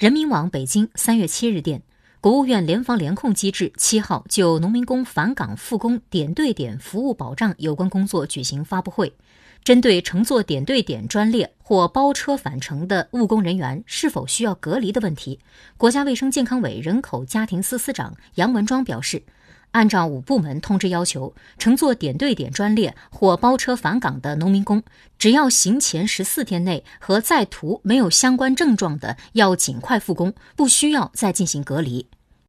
人民网北京三月七日电，国务院联防联控机制七号就农民工返岗复工点对点服务保障有关工作举行发布会。针对乘坐点对点专列或包车返程的务工人员是否需要隔离的问题，国家卫生健康委人口家庭司司长杨文庄表示。按照五部门通知要求，乘坐点对点专列或包车返岗的农民工，只要行前十四天内和在途没有相关症状的，要尽快复工，不需要再进行隔离。